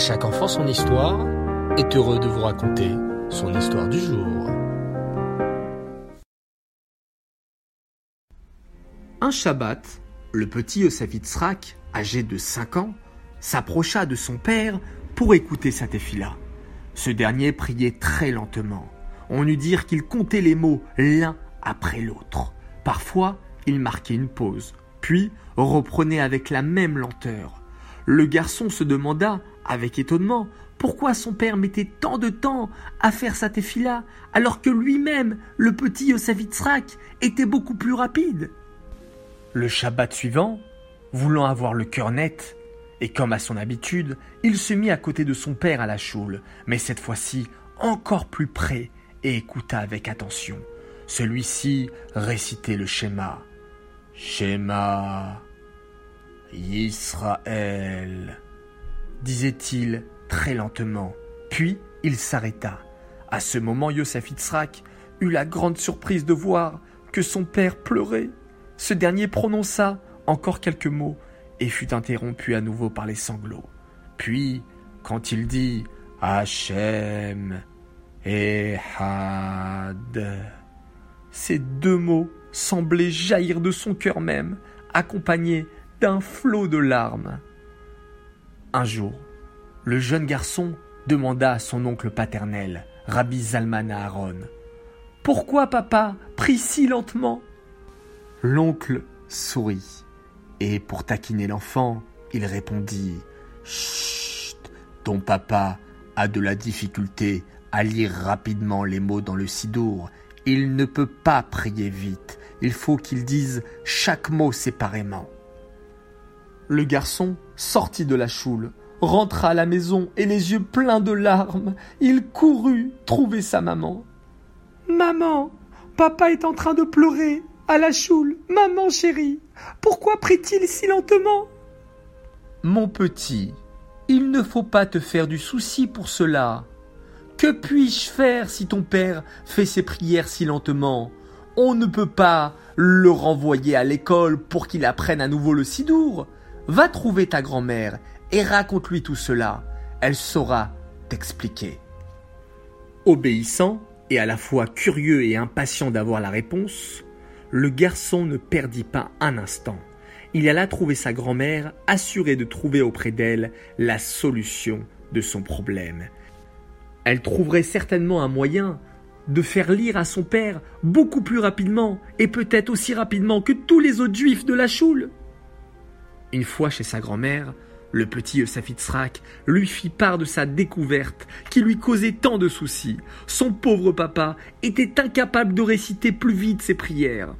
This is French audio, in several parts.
chaque enfant son histoire est heureux de vous raconter son histoire du jour. Un Shabbat, le petit Yosavitzrak, âgé de 5 ans, s'approcha de son père pour écouter sa tefila. Ce dernier priait très lentement. On eût dire qu'il comptait les mots l'un après l'autre. Parfois, il marquait une pause, puis reprenait avec la même lenteur. Le garçon se demanda, avec étonnement, pourquoi son père mettait tant de temps à faire sa tefila, alors que lui-même, le petit Yosavitzrak, était beaucoup plus rapide. Le Shabbat suivant, voulant avoir le cœur net, et comme à son habitude, il se mit à côté de son père à la choule, mais cette fois-ci encore plus près, et écouta avec attention. Celui-ci récitait le schéma. Schéma Israël, disait-il très lentement. Puis il s'arrêta. À ce moment, Yosef Itzrak eut la grande surprise de voir que son père pleurait. Ce dernier prononça encore quelques mots et fut interrompu à nouveau par les sanglots. Puis, quand il dit Hachem, Ehad. Ces deux mots semblaient jaillir de son cœur même, accompagnés d'un flot de larmes. Un jour, le jeune garçon demanda à son oncle paternel, Rabbi Zalman Aaron, Pourquoi papa prie si lentement? L'oncle sourit, et pour taquiner l'enfant, il répondit Chut, ton papa a de la difficulté à lire rapidement les mots dans le sidour. Il ne peut pas prier vite. Il faut qu'il dise chaque mot séparément. Le garçon sortit de la choule, rentra à la maison et les yeux pleins de larmes, il courut trouver sa maman. Maman, papa est en train de pleurer à la choule. Maman chérie, pourquoi prie-t-il si lentement? Mon petit, il ne faut pas te faire du souci pour cela. Que puis-je faire si ton père fait ses prières si lentement? On ne peut pas le renvoyer à l'école pour qu'il apprenne à nouveau le sidour. Va trouver ta grand-mère et raconte-lui tout cela. Elle saura t'expliquer. Obéissant et à la fois curieux et impatient d'avoir la réponse, le garçon ne perdit pas un instant. Il alla trouver sa grand-mère, assuré de trouver auprès d'elle la solution de son problème. Elle trouverait certainement un moyen de faire lire à son père beaucoup plus rapidement et peut-être aussi rapidement que tous les autres juifs de la choule. Une fois chez sa grand-mère, le petit Eusafitzrak lui fit part de sa découverte qui lui causait tant de soucis. Son pauvre papa était incapable de réciter plus vite ses prières.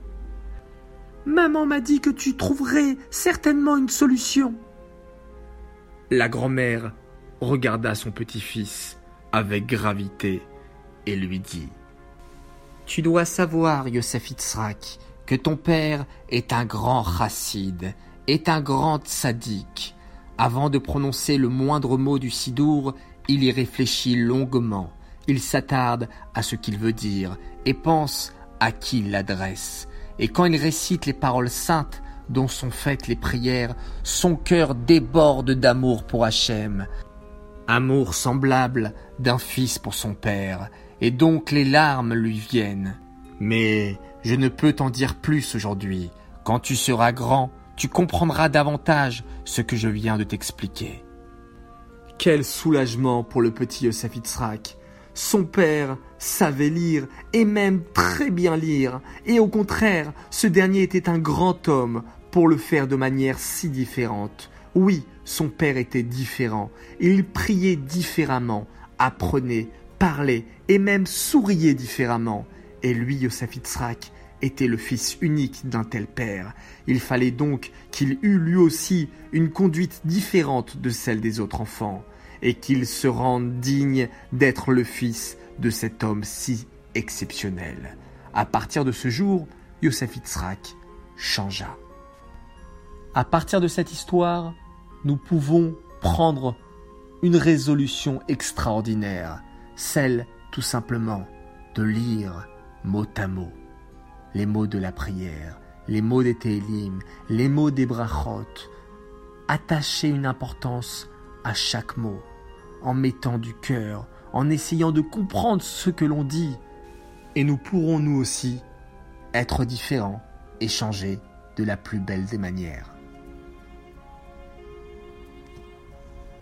Maman m'a dit que tu trouverais certainement une solution. La grand-mère regarda son petit-fils avec gravité et lui dit Tu dois savoir, Yosef Itzrak, que ton père est un grand chassid, est un grand sadique. Avant de prononcer le moindre mot du sidour, il y réfléchit longuement. Il s'attarde à ce qu'il veut dire et pense à qui il l'adresse. Et quand il récite les paroles saintes dont sont faites les prières, son cœur déborde d'amour pour Hachem, amour semblable d'un fils pour son père, et donc les larmes lui viennent. Mais je ne peux t'en dire plus aujourd'hui. Quand tu seras grand, tu comprendras davantage ce que je viens de t'expliquer. Quel soulagement pour le petit Yosef Itzrak. Son père savait lire et même très bien lire, et au contraire, ce dernier était un grand homme pour le faire de manière si différente. Oui, son père était différent. Il priait différemment, apprenait, parlait et même souriait différemment. Et lui, Yosef Itzrak, était le fils unique d'un tel père. Il fallait donc qu'il eût lui aussi une conduite différente de celle des autres enfants, et qu'il se rende digne d'être le fils de cet homme si exceptionnel. À partir de ce jour, Yosef Itzrak changea. À partir de cette histoire, nous pouvons prendre une résolution extraordinaire, celle tout simplement de lire mot à mot les mots de la prière, les mots des Télim, les mots des Brachot. Attacher une importance à chaque mot. en mettant du cœur, en essayant de comprendre ce que l'on dit. Et nous pourrons nous aussi être différents et changer de la plus belle des manières.